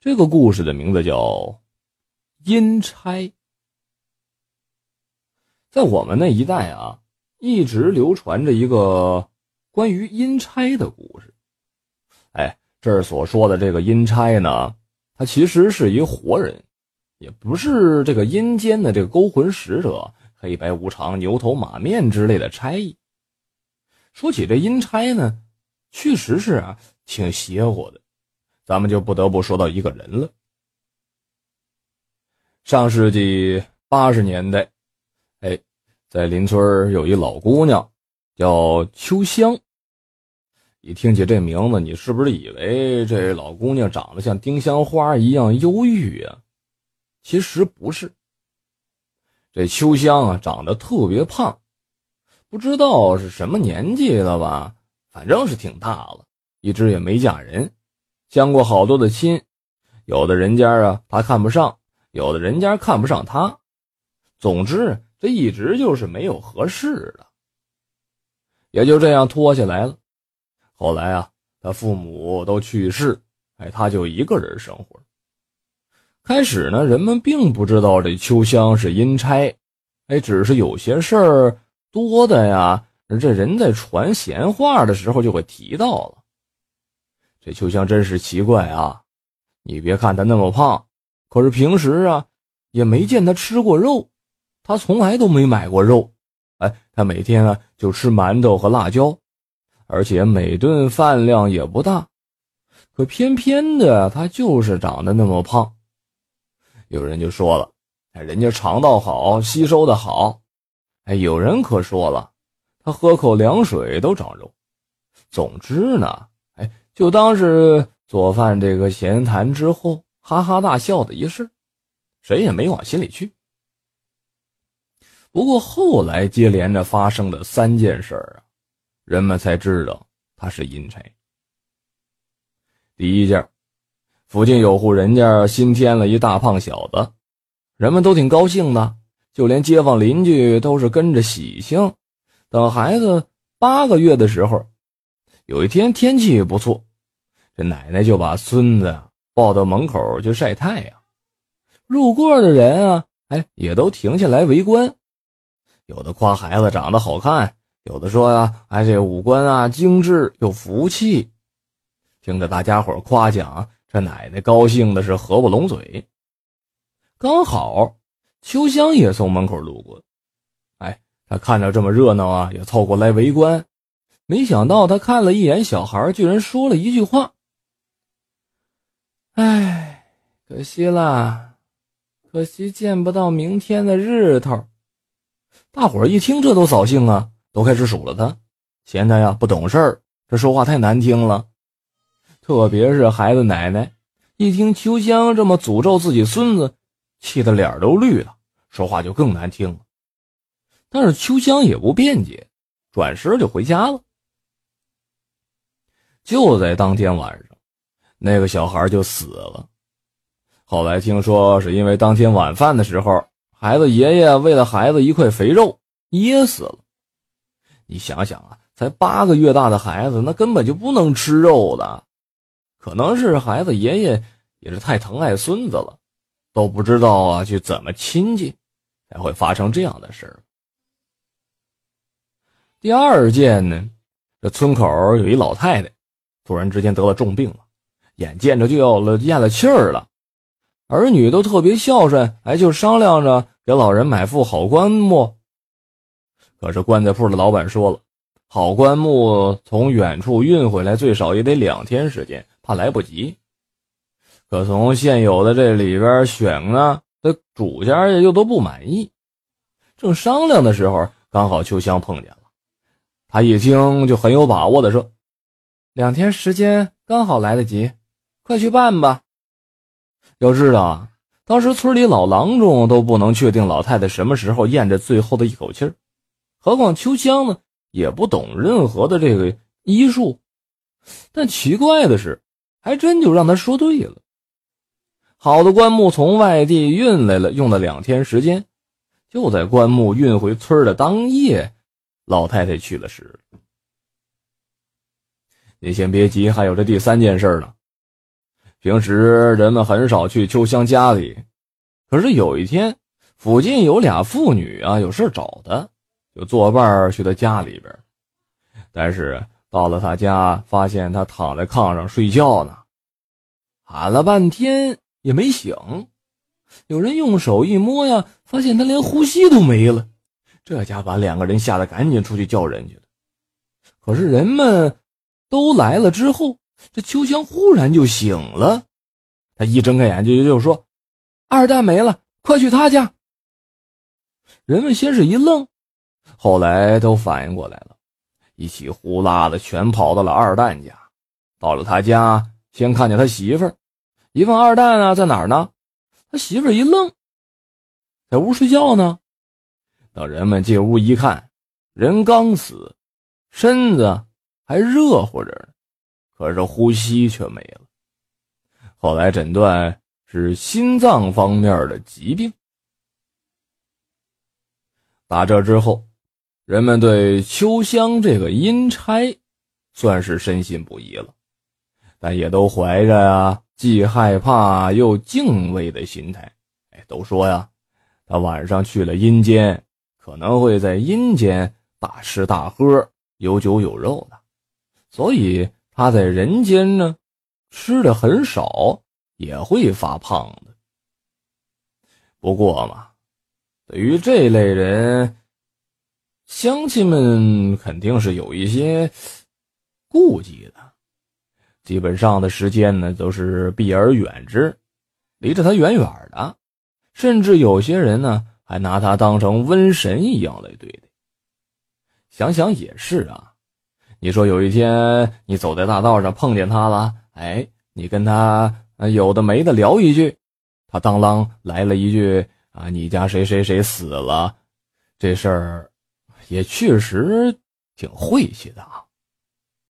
这个故事的名字叫《阴差》。在我们那一代啊，一直流传着一个关于阴差的故事。哎，这儿所说的这个阴差呢，他其实是一活人，也不是这个阴间的这个勾魂使者、黑白无常、牛头马面之类的差役。说起这阴差呢，确实是啊，挺邪乎的。咱们就不得不说到一个人了。上世纪八十年代。哎，在邻村有一老姑娘，叫秋香。一听起这名字，你是不是以为这老姑娘长得像丁香花一样忧郁啊？其实不是。这秋香啊，长得特别胖，不知道是什么年纪了吧，反正是挺大了，一直也没嫁人，相过好多的亲，有的人家啊，他看不上；有的人家看不上他。总之。这一直就是没有合适的，也就这样拖下来了。后来啊，他父母都去世，哎，他就一个人生活。开始呢，人们并不知道这秋香是阴差，哎，只是有些事儿多的呀，这人在传闲话的时候就会提到了。这秋香真是奇怪啊！你别看他那么胖，可是平时啊，也没见他吃过肉。他从来都没买过肉，哎，他每天啊就吃馒头和辣椒，而且每顿饭量也不大，可偏偏的他就是长得那么胖。有人就说了，哎，人家肠道好，吸收的好，哎，有人可说了，他喝口凉水都长肉。总之呢，就当是做饭这个闲谈之后哈哈大笑的一事，谁也没往心里去。不过后来接连着发生的三件事啊，人们才知道他是阴差。第一件，附近有户人家新添了一大胖小子，人们都挺高兴的，就连街坊邻居都是跟着喜庆。等孩子八个月的时候，有一天天气不错，这奶奶就把孙子抱到门口去晒太阳，路过的人啊，哎，也都停下来围观。有的夸孩子长得好看，有的说呀，哎，这五官啊精致有福气。听着大家伙夸奖，这奶奶高兴的是合不拢嘴。刚好秋香也从门口路过，哎，他看着这么热闹啊，也凑过来围观。没想到他看了一眼小孩，居然说了一句话：“哎，可惜了，可惜见不到明天的日头。”大伙儿一听，这都扫兴啊，都开始数落他，嫌他呀不懂事儿，这说话太难听了。特别是孩子奶奶，一听秋香这么诅咒自己孙子，气得脸都绿了，说话就更难听了。但是秋香也不辩解，转身就回家了。就在当天晚上，那个小孩就死了。后来听说是因为当天晚饭的时候。孩子爷爷为了孩子一块肥肉噎死了。你想想啊，才八个月大的孩子，那根本就不能吃肉的。可能是孩子爷爷也是太疼爱孙子了，都不知道啊去怎么亲近，才会发生这样的事。第二件呢，这村口有一老太太，突然之间得了重病了，眼见着就要了咽了气儿了。儿女都特别孝顺，哎，就商量着给老人买副好棺木。可是棺材铺的老板说了，好棺木从远处运回来最少也得两天时间，怕来不及。可从现有的这里边选呢，这主家又都不满意。正商量的时候，刚好秋香碰见了。他一听就很有把握的说：“两天时间刚好来得及，快去办吧。”要知道啊，当时村里老郎中都不能确定老太太什么时候咽着最后的一口气儿，何况秋香呢，也不懂任何的这个医术。但奇怪的是，还真就让他说对了。好的棺木从外地运来了，用了两天时间，就在棺木运回村的当夜，老太太去了世。你先别急，还有这第三件事呢。平时人们很少去秋香家里。可是有一天，附近有俩妇女啊，有事找他，就作伴去他家里边。但是到了他家，发现他躺在炕上睡觉呢，喊了半天也没醒。有人用手一摸呀，发现他连呼吸都没了。这家把两个人吓得赶紧出去叫人去了。可是人们都来了之后，这秋香忽然就醒了。他一睁开眼睛就说：“二蛋没了，快去他家。”人们先是一愣，后来都反应过来了，一起呼啦的全跑到了二蛋家。到了他家，先看见他媳妇儿，一问二蛋啊在哪儿呢？他媳妇儿一愣，在屋睡觉呢。等人们进屋一看，人刚死，身子还热乎着呢，可是呼吸却没了。后来诊断是心脏方面的疾病。打这之后，人们对秋香这个阴差算是深信不疑了，但也都怀着啊。既害怕又敬畏的心态，哎，都说呀，他晚上去了阴间，可能会在阴间大吃大喝、有酒有肉的，所以他在人间呢，吃的很少，也会发胖的。不过嘛，对于这类人，乡亲们肯定是有一些顾忌的。基本上的时间呢，都是避而远之，离着他远远的，甚至有些人呢，还拿他当成瘟神一样来对待。想想也是啊，你说有一天你走在大道上碰见他了，哎，你跟他有的没的聊一句，他当啷来了一句啊，你家谁谁谁死了，这事儿也确实挺晦气的啊。